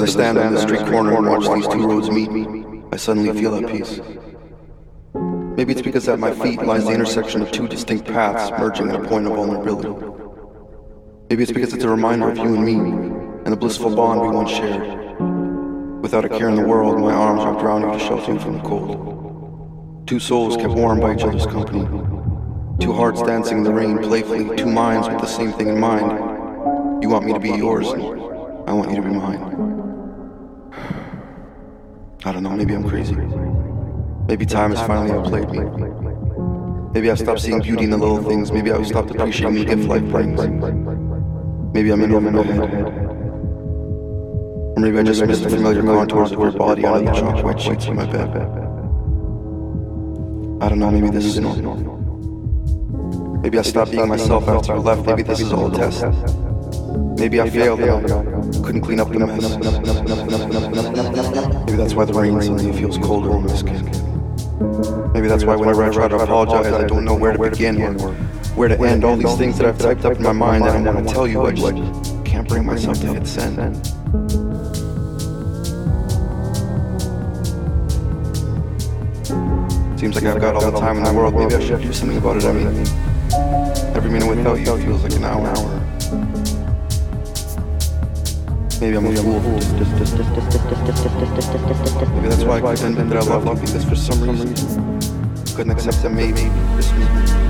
As I stand on the street corner and watch these two roads meet, I suddenly feel at peace. Maybe it's because at my feet lies the intersection of two distinct paths merging at a point of vulnerability. Maybe it's because it's a reminder of you and me and the blissful bond we once shared. Without a care in the world, my arms wrapped around you to shelter you from the cold. Two souls kept warm by each other's company. Two hearts dancing in the rain playfully, two minds with the same thing in mind. You want me to be yours, and I want you to be mine. I don't know, maybe I'm crazy. Maybe time has finally outplayed me. Maybe I've stopped seeing beauty in the little things. Maybe I've stopped appreciating the gift life brings. Maybe I'm in over my head. Or maybe I just missed the familiar contours of your body under the chalk white sheets of my bed. I don't know, maybe this is normal. Maybe I stopped being myself after you left. Maybe this is all a test. Maybe I failed couldn't clean up the mess. Maybe that's why the rain suddenly feels colder on my skin. Maybe that's why whenever I try to apologize, I don't know where to begin or where to end all these things that I've typed up in my mind that I want to tell you. I just can't bring myself to hit send. Seems like I've got all the time in the world. Maybe I should do something about it. I mean, every minute without you feels like an hour. Maybe I'm a fool. Maybe that's why I that I loved you. Because for some reason. Couldn't accept that maybe. this was